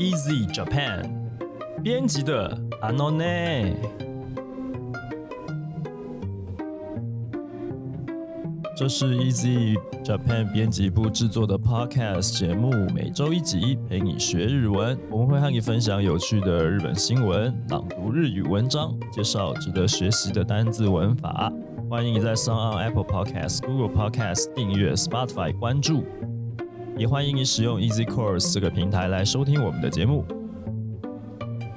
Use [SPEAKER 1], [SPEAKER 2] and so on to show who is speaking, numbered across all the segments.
[SPEAKER 1] Easy Japan 编辑的阿诺内。这是 Easy Japan 编辑部制作的 Podcast 节目，每周一集，陪你学日文。我们会和你分享有趣的日本新闻，朗读日语文章，介绍值得学习的单字文法。欢迎你在 s o n Apple Podcast、Google Podcast 订阅，Spotify 关注，也欢迎你使用 Easy Course 这个平台来收听我们的节目。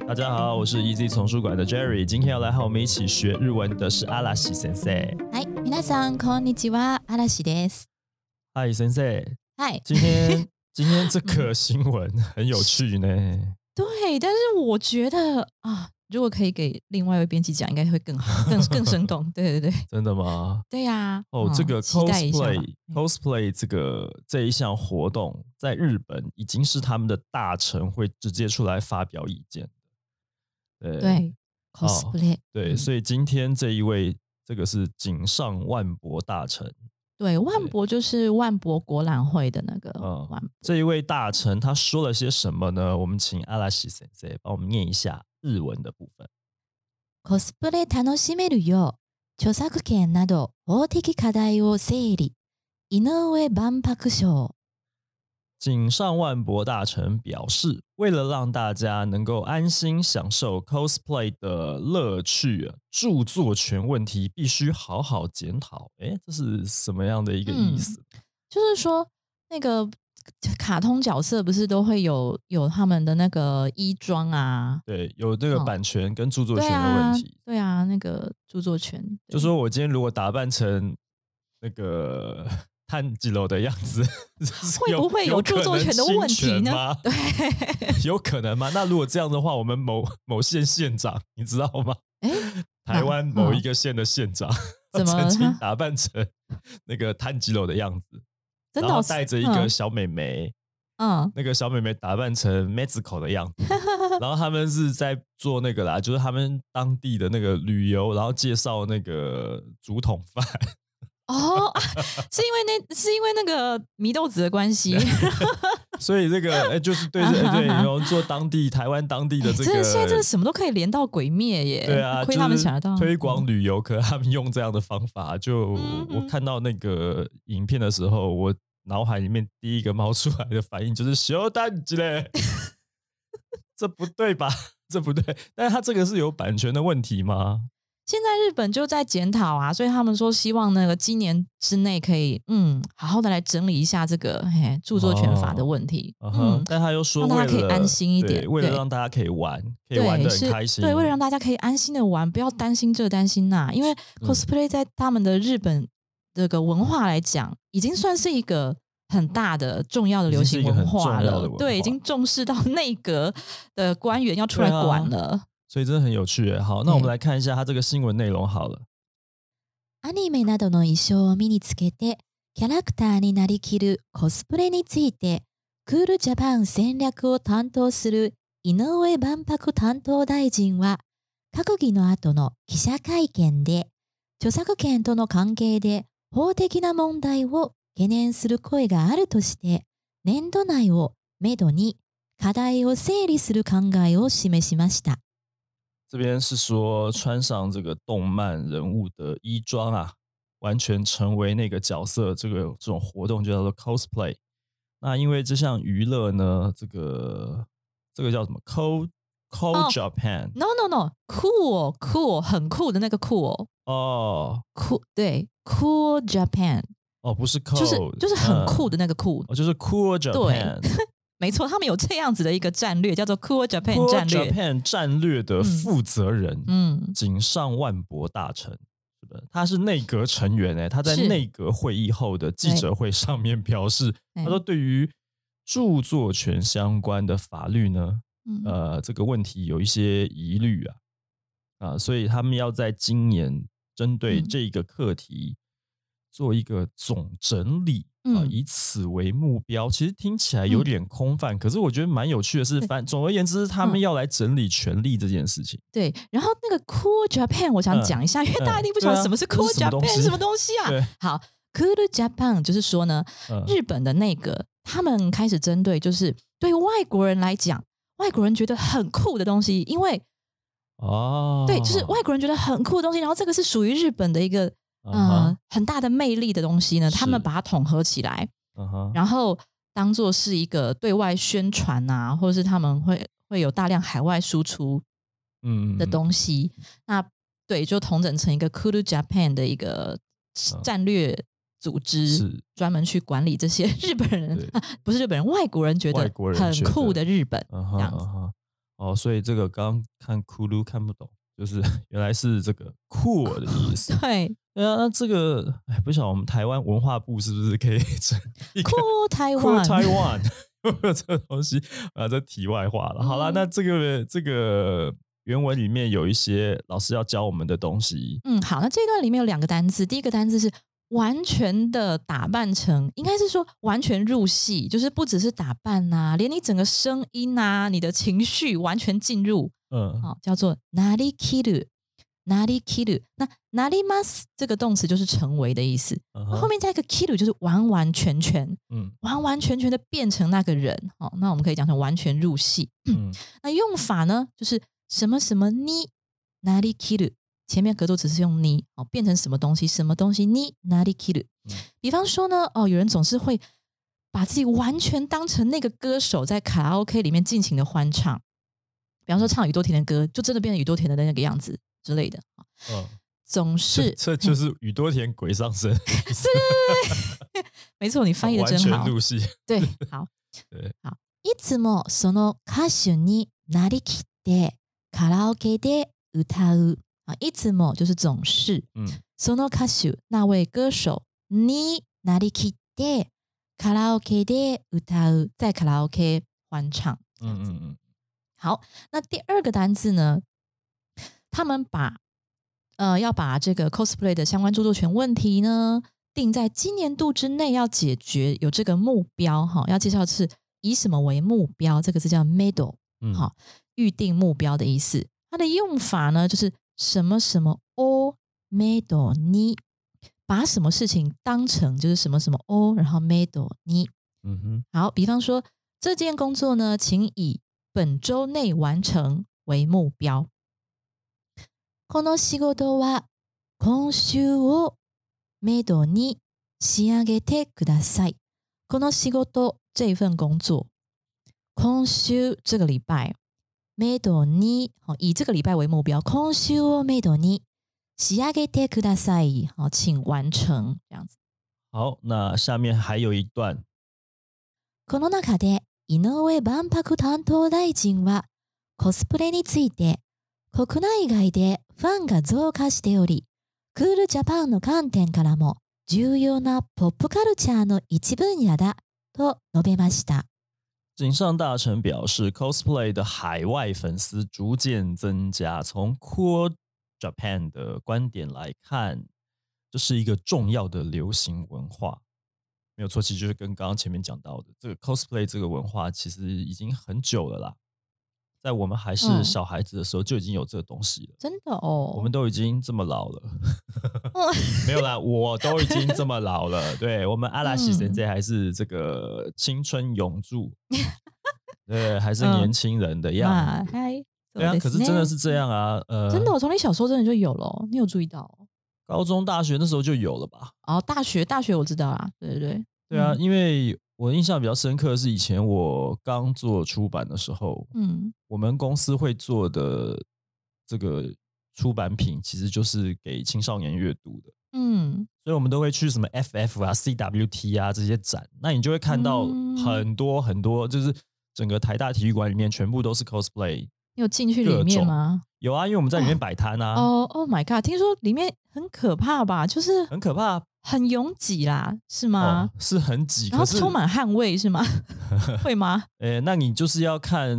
[SPEAKER 1] 大家好，我是 Easy 丛书馆的 Jerry，今天要来和我们一起学日文的是阿拉西先生。
[SPEAKER 2] 嗨，皆さんこんにちは、嵐です。
[SPEAKER 1] 嗨，先生。
[SPEAKER 2] 嗨，
[SPEAKER 1] 今天今天这个新闻很有趣呢。
[SPEAKER 2] 对，但是我觉得啊， 如果可以给另外一位编辑讲，应该会更好，更更生动。对对对，
[SPEAKER 1] 真的吗？
[SPEAKER 2] 对呀。
[SPEAKER 1] 哦，这个 cosplay cosplay 这个这一项活动，在日本已经是他们的大臣会直接出来发表意见。
[SPEAKER 2] 对，cosplay，
[SPEAKER 1] 对，所以今天这一位，这个是井上万博大臣。
[SPEAKER 2] 对，万博就是万博博览会的那个万。
[SPEAKER 1] 这一位大臣他说了些什么呢？我们请阿拉西先生帮我们念一下日文的部分。
[SPEAKER 2] cosplay 楽しめるよ。著作権など法的課題を整理。井上万博賞。
[SPEAKER 1] 井上万博大臣表示，为了让大家能够安心享受 cosplay 的乐趣，著作权问题必须好好检讨。哎，这是什么样的一个意思？
[SPEAKER 2] 就是说，那个 卡通角色不是都会有有他们的那个衣装啊？
[SPEAKER 1] 对，有这个版权跟著作权的问题。
[SPEAKER 2] 对啊，那个著作权。
[SPEAKER 1] 就说我今天如果打扮成那个。炭几楼的样子，
[SPEAKER 2] 会不会有著作权的问题呢？对，
[SPEAKER 1] 有可能吗？那如果这样的话，我们某某县县长，你知道吗？
[SPEAKER 2] 哎，
[SPEAKER 1] 台湾某一个县的县长，曾经打扮成那个炭吉楼的样子，然后带着一个小美眉，
[SPEAKER 2] 嗯，
[SPEAKER 1] 那个小美眉打扮成 m e x i c o 的样子，然后他们是在做那个啦，就是他们当地的那个旅游，然后介绍那个竹筒饭。
[SPEAKER 2] 哦，是因为那是因为那个祢豆子的关系
[SPEAKER 1] 所以这个 哎，就是对对对，然后做当地台湾当地的这个，
[SPEAKER 2] 现在这个什么都可以连到鬼灭耶，
[SPEAKER 1] 对啊，
[SPEAKER 2] 亏他们想得到。
[SPEAKER 1] 推广旅游，可他们用这样的方法，就我看到那个影片的时候，我脑海里面第一个冒出来的反应就是小蛋之类，这不对吧？这不对，但是他这个是有版权的问题吗？
[SPEAKER 2] 现在日本就在检讨啊，所以他们说希望那个今年之内可以嗯好好的来整理一下这个嘿著作权法的问题。
[SPEAKER 1] 嗯，但他又说
[SPEAKER 2] 让大家可以安心一点，
[SPEAKER 1] 为了让大家可以玩，可以玩的很开心。
[SPEAKER 2] 对，为了让大家可以安心的玩，不要担心这担心那，因为 cosplay 在他们的日本这个文化来讲，已经算是一个很大的重要的流行文化了。对，已经重视到 内阁的官员要出来管了。
[SPEAKER 1] 所以真的很有趣诶。好，那我们来看一下它这个新闻内容好了。
[SPEAKER 2] アニメなどの衣装を身につけてキャラクターになりきるコスプレについて、クールジャパン戦略を担当する井上万博担当大臣は、閣議の後の記者会見で、著作権との関係で法的な問題を懸念する声があるとして、年度内をめどに課題を整理する考えを示しました。
[SPEAKER 1] 这边是说穿上这个动漫人物的衣装啊，完全成为那个角色，这个这种活动就叫做 cosplay。那因为这项娱乐呢，这个这个叫什么 cool cool Japan？No
[SPEAKER 2] No No，cool cool 很酷的那个酷哦。
[SPEAKER 1] 哦
[SPEAKER 2] ，cool 对 cool Japan。
[SPEAKER 1] 哦，不是 cool，
[SPEAKER 2] 就是就是很酷的那个酷，
[SPEAKER 1] 就是 cool Japan。
[SPEAKER 2] 没错，他们有这样子的一个战略，叫做 Cool Japan 战略。
[SPEAKER 1] Japan 战略的负责人，
[SPEAKER 2] 嗯，
[SPEAKER 1] 井上万博大臣，是的，他是内阁成员诶。他在内阁会议后的记者会上面表示，他说对于著作权相关的法律呢，呃，这个问题有一些疑虑啊，啊，所以他们要在今年针对这个课题做一个总整理。啊，以此为目标，其实听起来有点空泛，可是我觉得蛮有趣的是，反总而言之，他们要来整理权力这件事情。
[SPEAKER 2] 对，然后那个 Cool Japan，我想讲一下，因为大家一定不晓得什么是 Cool Japan，什么东西啊？好，Cool Japan 就是说呢，日本的那个他们开始针对，就是对外国人来讲，外国人觉得很酷的东西，因为
[SPEAKER 1] 哦，
[SPEAKER 2] 对，就是外。国人觉得很酷的东西，然后这个是属于日本的一个
[SPEAKER 1] 嗯
[SPEAKER 2] 呃很大的魅力的东西呢，他们把它统合起来，然后当做是一个对外宣传啊，或者是他们会会有大量海外输出
[SPEAKER 1] 嗯
[SPEAKER 2] 的东西。那对，就统整成一个 Kuru Japan 的一个战略组织，专门去管理这些 日本人不是日本人，外国人觉得很酷的日本这样子。
[SPEAKER 1] 哦，所以这个刚刚看骷髅看不懂，就是 原来是这个酷的意思。
[SPEAKER 2] 对，
[SPEAKER 1] 对啊，那这个哎，不晓得我们台湾文化部是不是可以 整
[SPEAKER 2] 酷台
[SPEAKER 1] Cool
[SPEAKER 2] 湾
[SPEAKER 1] 有没有这个东西啊？这题外话了。好了，
[SPEAKER 2] 嗯
[SPEAKER 1] 那这个这个原文里面有一些老师要教我们的东西，
[SPEAKER 2] 嗯，好，那这一段里面有两个单字，第一个单字是完全的打扮成，应该是说完全入戏，就是不只是打扮呐、连你整个声音啊，你的情绪完全进入，
[SPEAKER 1] 嗯，
[SPEAKER 2] 好、叫做 nari kiru。nari kiru，那 nari mas 这个动词就是成为的意思，后面加一个 kiru 就是完完全全、
[SPEAKER 1] 嗯
[SPEAKER 2] 完完全全的变成那个人。好、那我们可以讲成完全入戏。
[SPEAKER 1] 嗯
[SPEAKER 2] 那用法呢，就是什么什么你哪里 kill，前面格助词是用你哦，变成什么东西，什么东西你哪里 kill。
[SPEAKER 1] 嗯
[SPEAKER 2] 比方说呢，哦，有人总是会把自己完全当成那个歌手，在卡拉 OK 里面尽情的欢唱。比方说唱宇多田的歌，就真的变成宇多田的那个样子之类的。哦
[SPEAKER 1] 嗯，
[SPEAKER 2] 总
[SPEAKER 1] 这
[SPEAKER 2] 是
[SPEAKER 1] 这就是宇多田鬼上身，
[SPEAKER 2] 没错，你翻译的
[SPEAKER 1] 完
[SPEAKER 2] 真好。
[SPEAKER 1] 全入戏。
[SPEAKER 2] 对，好，
[SPEAKER 1] 对，
[SPEAKER 2] 好。いつもその歌手になりきってカラオケで歌う啊，いつも就是总是
[SPEAKER 1] 嗯
[SPEAKER 2] その歌手那位歌手になりきってカラオケで歌う，在卡拉 OK 欢唱。
[SPEAKER 1] 嗯嗯嗯，
[SPEAKER 2] 好，那第二个单字呢？他们把呃要把这个 cosplay 的相关著作权问题呢定在今年度之内要解决，有这个目标哈。要介绍的是以什么为目标？这个字叫
[SPEAKER 1] middle，
[SPEAKER 2] 好，预定目标的意思。它的用法呢，就是什么什么 o middle 你把什么事情当成就是什么什么 o，然后 middle 你
[SPEAKER 1] 嗯哼，
[SPEAKER 2] 好，比方说这件工作呢，请以本周内完成为目标。この仕事は今週をめどに仕上げてください。この仕事这份工作，今週这个礼拜，めどに好以这个礼拜为目标。今週をめどに仕上げてください。好，请完成这样子。
[SPEAKER 1] 好，那下面还有一段，
[SPEAKER 2] この中で 井上万博担当大臣はコスプレについて国内外でファンが増加しており、クールジャパンの観点からも重要なポップカルチャーの一分野だと述べました。
[SPEAKER 1] 井上大臣表示，cosplay 的海外粉丝逐渐增加。从 Cool Japan 的观点来看，这是一个重要的流行文化，没有错。其实就是跟刚刚前面讲到的，这个 cosplay 这个文化其实已经很久了啦，在我们还是
[SPEAKER 2] 嗯
[SPEAKER 1] 小孩子的时候就已经有这个东西了。
[SPEAKER 2] 真的哦，
[SPEAKER 1] 我们都已经这么老了，
[SPEAKER 2] 哦
[SPEAKER 1] 没有啦，我都已经这么老了。对我们阿拉西
[SPEAKER 2] 嗯
[SPEAKER 1] 神这还是这个青春永驻，对，还是
[SPEAKER 2] 嗯
[SPEAKER 1] 年轻人的样子。对啊，可是真的是这样啊，呃，
[SPEAKER 2] 真的，我从你小时候真的就有了哦，你有注意到哦？
[SPEAKER 1] 高中、大学那时候就有了吧？
[SPEAKER 2] 哦，大学大学我知道啊，对对对，
[SPEAKER 1] 对啊，
[SPEAKER 2] 嗯
[SPEAKER 1] 因为我印象比较深刻的是以前我刚做出版的时候，
[SPEAKER 2] 嗯
[SPEAKER 1] 我们公司会做的这个出版品其实就是给青少年阅读的。
[SPEAKER 2] 嗯
[SPEAKER 1] 所以我们都会去什么 FF 啊、CWT 啊这些展，那你就会看到
[SPEAKER 2] 嗯
[SPEAKER 1] 很多很多，就是整个台大体育馆里面全部都是 cosplay。
[SPEAKER 2] 你有进去里面吗？
[SPEAKER 1] 有啊，因为我们在里面摆摊啊，
[SPEAKER 2] 哦，Oh my god！听说里面很可怕吧？就是
[SPEAKER 1] 很可怕
[SPEAKER 2] 很拥挤啦，是吗
[SPEAKER 1] 哦？，是很挤，
[SPEAKER 2] 然后充满汗味是吗？会吗？
[SPEAKER 1] 呃，那你就是要看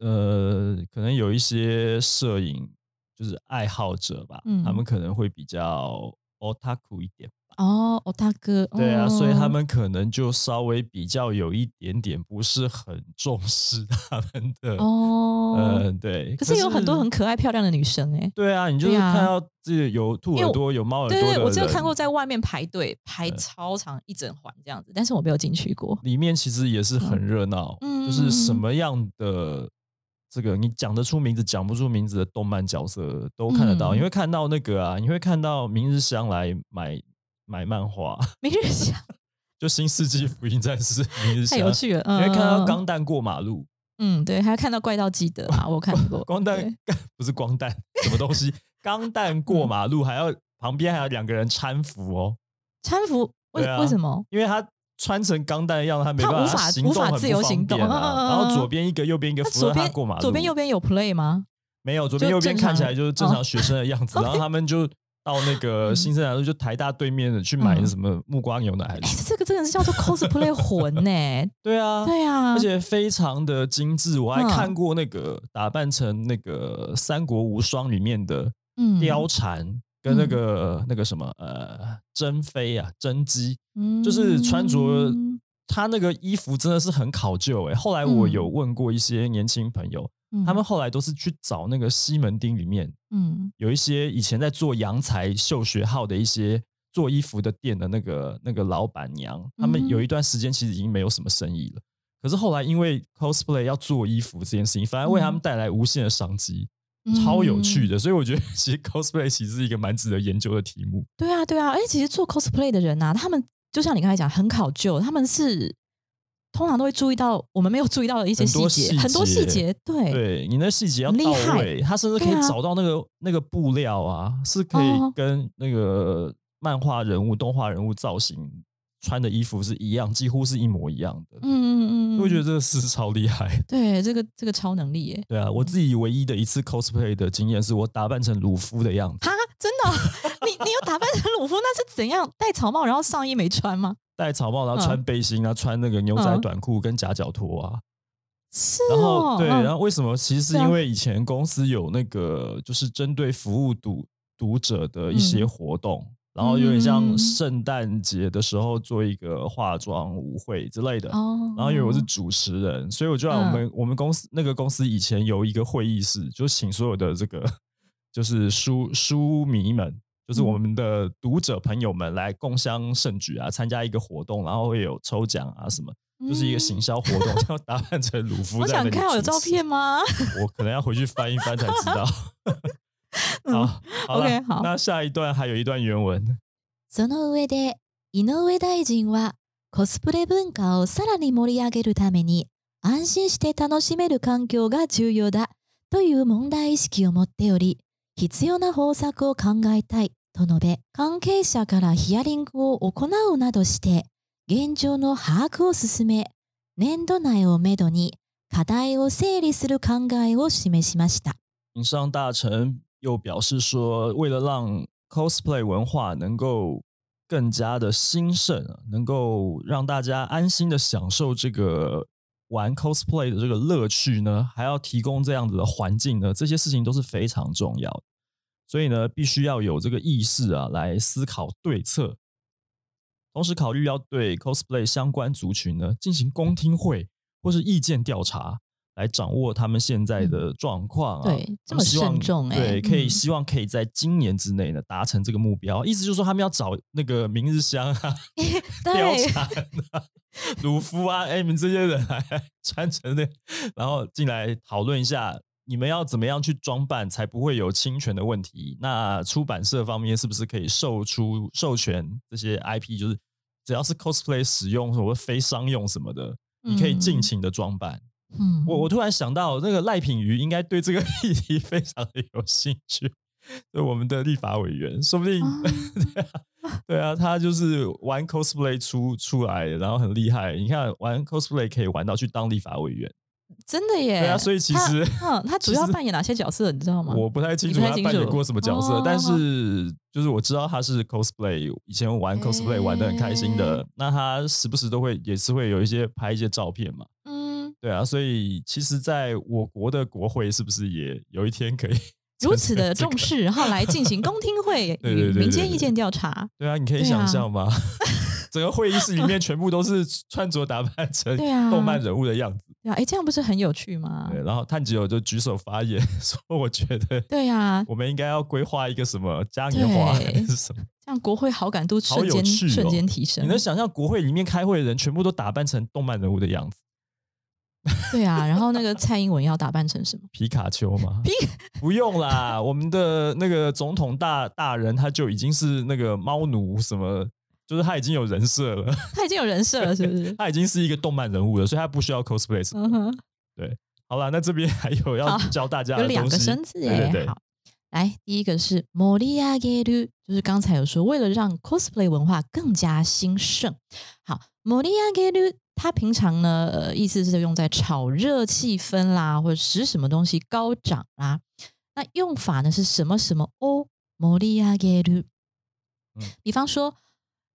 [SPEAKER 1] 呃，可能有一些摄影就是爱好者吧，
[SPEAKER 2] 嗯
[SPEAKER 1] 他们可能会比较 otaku 一点。
[SPEAKER 2] 哦，哦，大哥，
[SPEAKER 1] 对啊，所以他
[SPEAKER 2] 哦
[SPEAKER 1] 们可能就稍微比较有一点点不是很重视他们的，
[SPEAKER 2] 哦，
[SPEAKER 1] 嗯，对。
[SPEAKER 2] 可是有很多很可爱漂亮的女生哎，
[SPEAKER 1] 对啊，你就是看到这个有兔耳朵、有猫耳朵
[SPEAKER 2] 对我只有看过在外面排队排超长一整环这样子，但是我没有进去过。
[SPEAKER 1] 里面其实也是很热闹，
[SPEAKER 2] 嗯
[SPEAKER 1] 就是什么样的这个你讲得出名字讲不出名字的动漫角色都看得到，
[SPEAKER 2] 嗯
[SPEAKER 1] 你会看到那个啊，你会看到明日香来买买漫画，
[SPEAKER 2] 明日香。
[SPEAKER 1] 就《新世纪福音战士 》明日香，
[SPEAKER 2] 太有趣了，
[SPEAKER 1] 因为看到
[SPEAKER 2] 嗯
[SPEAKER 1] 钢弹过马路，
[SPEAKER 2] 嗯，对，还要看到怪盗基德啊，我看过。
[SPEAKER 1] 光蛋不是光蛋，什么东西？钢弹过马路还要旁边还有两个人搀扶哦，
[SPEAKER 2] 搀扶？为、为什么？
[SPEAKER 1] 因为他穿成钢弹的样子，他没
[SPEAKER 2] 他
[SPEAKER 1] 办法行动
[SPEAKER 2] 无法自由行动
[SPEAKER 1] 然后
[SPEAKER 2] 嗯
[SPEAKER 1] 左边一个，右边一个扶着他过马路，
[SPEAKER 2] 左边右边有 play 吗？
[SPEAKER 1] 没有，左边右边看起来就是正常学生的样子，然后他们就到那个
[SPEAKER 2] 嗯
[SPEAKER 1] 新生南路，就台大对面的去买
[SPEAKER 2] 嗯
[SPEAKER 1] 什么木瓜牛奶还
[SPEAKER 2] 哎、
[SPEAKER 1] 是，
[SPEAKER 2] 这个真的是叫做 cosplay 魂呢、
[SPEAKER 1] 对啊，
[SPEAKER 2] 对啊，
[SPEAKER 1] 而且非常的精致。我还
[SPEAKER 2] 嗯。
[SPEAKER 1] 看过那个打扮成那个《三国无双》里面的
[SPEAKER 2] 嗯。
[SPEAKER 1] 貂蝉跟那个那个什么呃珍妃啊甄姬，
[SPEAKER 2] 嗯。
[SPEAKER 1] 就是穿着他那个衣服真的是很考究诶、后来我
[SPEAKER 2] 嗯
[SPEAKER 1] 有问过一些年轻朋友，
[SPEAKER 2] 嗯
[SPEAKER 1] 他们后来都是去找那个西门町里面
[SPEAKER 2] 嗯
[SPEAKER 1] 有一些以前在做洋裁秀学号的一些做衣服的店的那个那个老板娘，他们有一段时间其实已经没有什么生意了。可是后来因为 cosplay 要做衣服这件事情，反而为他们带来无限的商机，超有趣
[SPEAKER 2] 的。
[SPEAKER 1] 所以我觉得其实 cosplay 其实是一个蛮值得研究的题目。
[SPEAKER 2] 对啊，对啊，而且其实做 cosplay 的人呐、啊，他们就像你刚才讲，很考究，他们是通常都会注意到我们没有注意到的一些细节，很多细
[SPEAKER 1] 节
[SPEAKER 2] 节，对。
[SPEAKER 1] 对你那细节要到
[SPEAKER 2] 很厉害
[SPEAKER 1] 位，他甚至可以找到那个、那个布料啊，是可以
[SPEAKER 2] 哦。
[SPEAKER 1] 跟那个漫画人物、动画人物造型穿的衣服是一样，几乎是一模一样的。
[SPEAKER 2] 嗯嗯嗯，
[SPEAKER 1] 我觉得这个是超厉害。
[SPEAKER 2] 对这个这个超能力耶，
[SPEAKER 1] 对啊，我自己唯一的一次 cosplay 的经验是我打扮成鲁夫的样子，
[SPEAKER 2] 哈，真的？哦、你你有打扮成鲁夫，那是怎样？戴草帽，然后上衣没穿吗？
[SPEAKER 1] 戴草帽，然后穿背心啊，穿那个牛仔
[SPEAKER 2] 嗯
[SPEAKER 1] 短裤跟夹脚拖啊。
[SPEAKER 2] 是
[SPEAKER 1] 然
[SPEAKER 2] 哦，
[SPEAKER 1] 后对，
[SPEAKER 2] 嗯
[SPEAKER 1] 然后为什么？其实是因为以前公司有那个就是针对服务读读者的一些
[SPEAKER 2] 嗯
[SPEAKER 1] 活动，然后有点像
[SPEAKER 2] 嗯
[SPEAKER 1] 圣诞节的时候做一个化妆舞会之类的。
[SPEAKER 2] 哦，
[SPEAKER 1] 然后因为我是主持人，所以我就让我们、我们公司那个公司以前有一个会议室，就请所有的这个就是书书迷们，就是我们的读者朋友们来共襄盛举啊，参加一个活动，然后会有抽奖啊什么，就是一个行销活动，要打扮成鲁夫
[SPEAKER 2] 嗯我
[SPEAKER 1] 在那里
[SPEAKER 2] 想看有照
[SPEAKER 1] 主持
[SPEAKER 2] 片吗？
[SPEAKER 1] 我可能要回去翻一翻才知道。好，好了
[SPEAKER 2] OK，好
[SPEAKER 1] 那下一段还有一段原文。
[SPEAKER 2] その上で井上大臣はコスプレ文化をさらに盛り上げるために安心して楽しめる環境が重要だという問題意識を持っており必要な方策を考えたい と述べ関係者からヒアリングを行うなどして現状の把握を進め年度内をめどに課題を整理する考えを示しました。
[SPEAKER 1] 营商大臣又表示说，为了让 cosplay 文化能够更加的兴盛，能够让大家安心的享受这个玩 cosplay 的这个乐趣呢，还要提供这样子的环境呢，这些事情都是非常重要的。所以呢，必须要有这个意识啊，来思考对策，同时考虑要对 cosplay 相关族群呢进行公听会或是意见调查，来掌握他们现在的状况啊。
[SPEAKER 2] 对这么慎重欸
[SPEAKER 1] 对，可以
[SPEAKER 2] 嗯
[SPEAKER 1] 希望可以在今年之内呢达成这个目标。意思就是说，他们要找那个明日香啊、貂
[SPEAKER 2] 对，
[SPEAKER 1] 蝉啊、鲁夫啊，哎，你们这些人来 穿成那，然后进来讨论一下，你们要怎么样去装扮才不会有侵权的问题？那出版社方面是不是可以售出授权这些 IP？就是只要是 cosplay 使用或者非商用什么的，你可以尽
[SPEAKER 2] 嗯
[SPEAKER 1] 情的装扮。
[SPEAKER 2] 嗯
[SPEAKER 1] 我我突然想到，那个赖品瑜应该对这个议题 非常的有兴趣，就我们的立法委员，说不定、
[SPEAKER 2] 啊
[SPEAKER 1] 对啊，对啊，他就是玩 cosplay 出出来的，然后很厉害。你看玩 cosplay 可以玩到去当立法委员，
[SPEAKER 2] 真的耶！
[SPEAKER 1] 对啊所以其实
[SPEAKER 2] 他嗯，他主要扮演哪些角色，你知道吗？
[SPEAKER 1] 我不太清楚他扮演过什么角色，
[SPEAKER 2] 哦
[SPEAKER 1] 但是就是我知道他是 cosplay，以前玩 cosplay 玩的很开心的。那他时不时都会也是会有一些拍一些照片嘛，
[SPEAKER 2] 嗯，
[SPEAKER 1] 对啊，所以其实，在我国的国会是不是也有一天可以
[SPEAKER 2] 如此的重视，然后来进行公听会 与民间意见调查。
[SPEAKER 1] 对啊，你可以想象吗？整个会议室里面全部都是穿着打扮成动漫人物的样子。
[SPEAKER 2] 对啊，哎，这样不是很有趣吗？
[SPEAKER 1] 对，然后炭吉友就举手发言 说：“我觉得
[SPEAKER 2] 对呀，
[SPEAKER 1] 我们应该要规划一个什么嘉年华还
[SPEAKER 2] 对
[SPEAKER 1] 是什么。
[SPEAKER 2] 这样国会好感度瞬间
[SPEAKER 1] 哦
[SPEAKER 2] 瞬间提升。
[SPEAKER 1] 你能想象国会里面开会的人全部都打扮成动漫人物的样子？
[SPEAKER 2] 对啊，然后那个蔡英文要打扮成什么？
[SPEAKER 1] 皮卡丘吗？
[SPEAKER 2] 皮
[SPEAKER 1] 不用啦，我们的那个总统大大人他就已经是那个猫奴什么，就是他已经有人设了，
[SPEAKER 2] 他已经有人设了，是不是？
[SPEAKER 1] 他已经是一个动漫人物了，所以他不需要 cosplay 什么。
[SPEAKER 2] 嗯哼，
[SPEAKER 1] 好了，那这边还有要
[SPEAKER 2] 好
[SPEAKER 1] 教大家
[SPEAKER 2] 有
[SPEAKER 1] 的东西
[SPEAKER 2] 两个生字
[SPEAKER 1] 对对对，
[SPEAKER 2] 耶好，来，第一个是盛り上げる，就是刚才有说，为了让 cosplay 文化更加兴盛。好，盛り上げる，它平常呢，呃，意思是用在炒热气氛啦，或者使什么东西高涨啦。那用法呢是什么什么哦，盛り上げる。
[SPEAKER 1] 嗯
[SPEAKER 2] 比方说，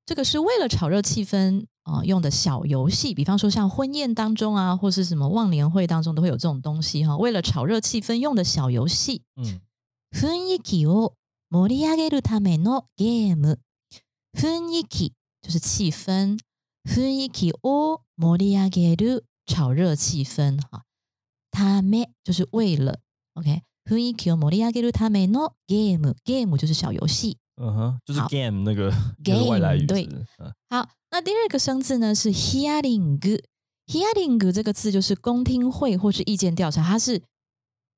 [SPEAKER 2] 这个是为了炒热气氛啊、呃用的小游戏，比方说像婚宴当中啊，或是什么忘年会当中都会有这种东西哈、为了炒热气氛用的小游戏。
[SPEAKER 1] 嗯
[SPEAKER 2] 雰囲気を盛り上げるためのゲーム。雰囲気就是气氛，雰囲気を盛り上げる炒热气氛哈。ため就是为了，OK。雰囲気を盛り上げるためのゲーム。ゲーム就是小游戏。
[SPEAKER 1] 嗯哼，就是 game 那个那个 外来语
[SPEAKER 2] 对好，那第二个生字呢是 hearing。hearing 这个字就是公听会或是意见调查，它是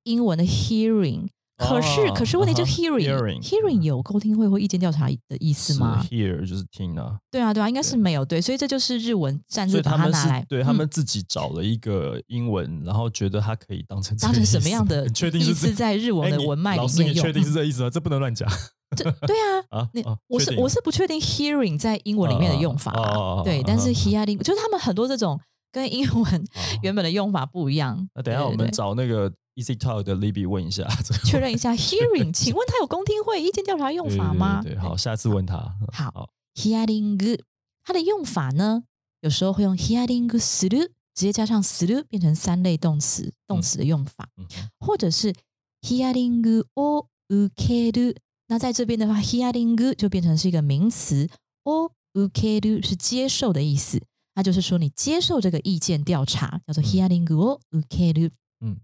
[SPEAKER 2] 英文的 hearing。可是，
[SPEAKER 1] 哦
[SPEAKER 2] 可是问题就 hearing，hearing、
[SPEAKER 1] hearing，
[SPEAKER 2] 有公听会或意见调查的意思吗
[SPEAKER 1] ？here 就是听啊，
[SPEAKER 2] 对啊，对啊，应该是没有对，所以这就是日文擅自把它拿来，
[SPEAKER 1] 对他
[SPEAKER 2] 嗯
[SPEAKER 1] 们自己找了一个英文，然后觉得它可以当成
[SPEAKER 2] 当成什么样的
[SPEAKER 1] 你确定
[SPEAKER 2] 意
[SPEAKER 1] 是这
[SPEAKER 2] 思在日文的文脉里
[SPEAKER 1] 老师，
[SPEAKER 2] 面用？
[SPEAKER 1] 你确定是
[SPEAKER 2] 嗯
[SPEAKER 1] 这 意思吗？这不能乱讲
[SPEAKER 2] 这对啊，
[SPEAKER 1] 啊！
[SPEAKER 2] 你
[SPEAKER 1] 啊
[SPEAKER 2] 我是
[SPEAKER 1] 确定
[SPEAKER 2] 我是不确定 hearing 在英文里面的用法啊、
[SPEAKER 1] 哦哦哦
[SPEAKER 2] 对，但是
[SPEAKER 1] 嗯
[SPEAKER 2] hearing 就是他们很多这种跟英文
[SPEAKER 1] 哦
[SPEAKER 2] 原本的用法不一样。
[SPEAKER 1] 那等一下我们
[SPEAKER 2] 对对对
[SPEAKER 1] 找那个 Easy Talk 的 Libby 问一下，这个
[SPEAKER 2] 确认一下 hearing，请问他有公听会意见调查用
[SPEAKER 1] 对对
[SPEAKER 2] 法吗？
[SPEAKER 1] 对对，好，下次问他。
[SPEAKER 2] 好
[SPEAKER 1] 好，
[SPEAKER 2] hearing 它的用法呢，有时候会用 hearing する，直接加上する变成三类动词，动词的用法，
[SPEAKER 1] 嗯哼
[SPEAKER 2] 或者是 hearing を受ける。 那在这边的话，hearing 就变成是一个名词，を受ける是接受的意思。那就是说，你接受这个意见调查，叫做 hearing を受ける。
[SPEAKER 1] 嗯，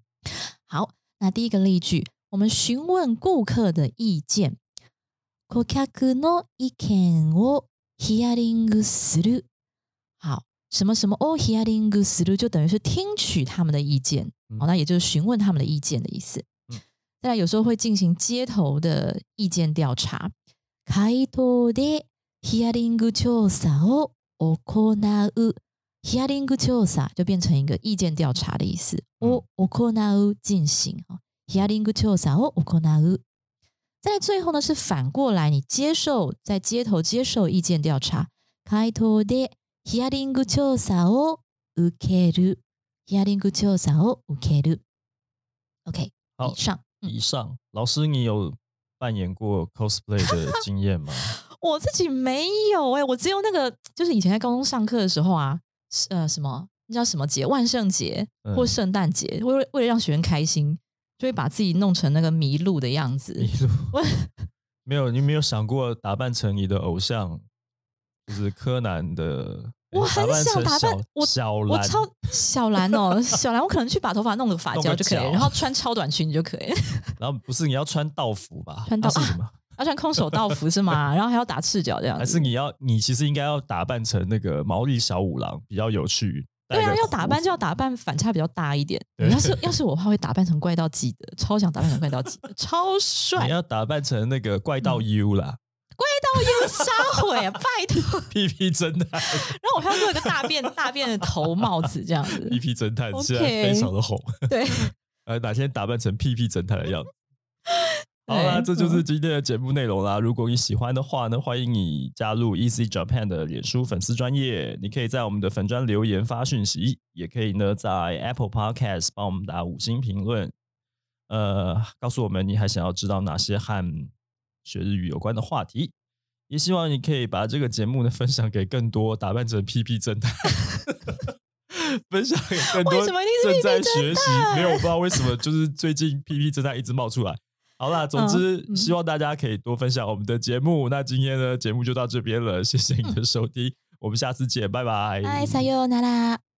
[SPEAKER 2] 好，那第一个例句，我们询问顾客的意见。顧客の意見をヒアリングする。好，什么什么哦，ヒアリングする就等于是听取他们的意見。
[SPEAKER 1] 嗯
[SPEAKER 2] 好，那也就是询问他们的意見的意思。
[SPEAKER 1] 嗯
[SPEAKER 2] 再来，有时候会进行街头的意見調查。街頭でヒアリング調査を行う。ヒアリング調査就变成一个意見調查的意思。を行う进行。ヒアリング調査を行う。在最后呢，是反过来，你接受在街头接受意见调查。街頭でヒアリング調査を受ける。ヒアリング調査を受ける。OK，
[SPEAKER 1] 好
[SPEAKER 2] 以上。
[SPEAKER 1] 以上，老师你有扮演过 cosplay 的经验吗？
[SPEAKER 2] 我自己没有哎、我只有那个，就是以前在高中上课的时候啊，呃，什么那叫什么节，万圣节
[SPEAKER 1] 嗯
[SPEAKER 2] 或圣诞节，为了为了让学生开心，就会把自己弄成那个麋鹿的样子。
[SPEAKER 1] 麋鹿 没有，你没有想过打扮成你的偶像，就是柯南的。
[SPEAKER 2] 我很想打扮我我超 小兰哦，小兰，我可能去把头发弄个发胶就可以了，然后穿超短裙就可以，
[SPEAKER 1] 然后不是你要穿道服吧？
[SPEAKER 2] 穿道
[SPEAKER 1] 它是什么？
[SPEAKER 2] 要穿空手道服是吗？然后还要打赤脚这样子。
[SPEAKER 1] 还是你要你其实应该要打扮成那个毛利小五郎，比较有趣。
[SPEAKER 2] 对啊，要打扮就要打扮反差比较大一点。
[SPEAKER 1] 对
[SPEAKER 2] 要是要是我的话，会打扮成怪盗基德，超想打扮成怪盗基德，超帅
[SPEAKER 1] 你。要打扮成那个怪盗 U 啦，
[SPEAKER 2] 又杀毁啊，拜托！
[SPEAKER 1] 屁屁侦探，
[SPEAKER 2] 然后我还要做一个大便大便的头帽子这样子
[SPEAKER 1] 屁。屁侦探现在非常的红。
[SPEAKER 2] 对，
[SPEAKER 1] 呃，哪天打扮成屁屁侦探的样子。好啦，
[SPEAKER 2] 对
[SPEAKER 1] 这就是今天的节目内容啦。如果你喜欢的话呢，欢迎你加入 Easy Japan 的脸书粉丝专业。你可以在我们的粉专留言发讯息，也可以呢在 Apple Podcast 帮我们打五星评论。呃，告诉我们你还想要知道哪些和学日语有关的话题。也希望你可以把这个节目呢分享给更多打扮成屁屁侦探，分享给更多
[SPEAKER 2] 为什么一定是
[SPEAKER 1] 正在
[SPEAKER 2] 屁屁侦
[SPEAKER 1] 学习没有我不知道为什么，就是最近屁屁侦探一直冒出来。好啦，总之、
[SPEAKER 2] 嗯
[SPEAKER 1] 希望大家可以多分享我们的节目。那今天的节目就到这边了，谢谢你的收听，我们下次见，拜拜。
[SPEAKER 2] 嗨，さようなら。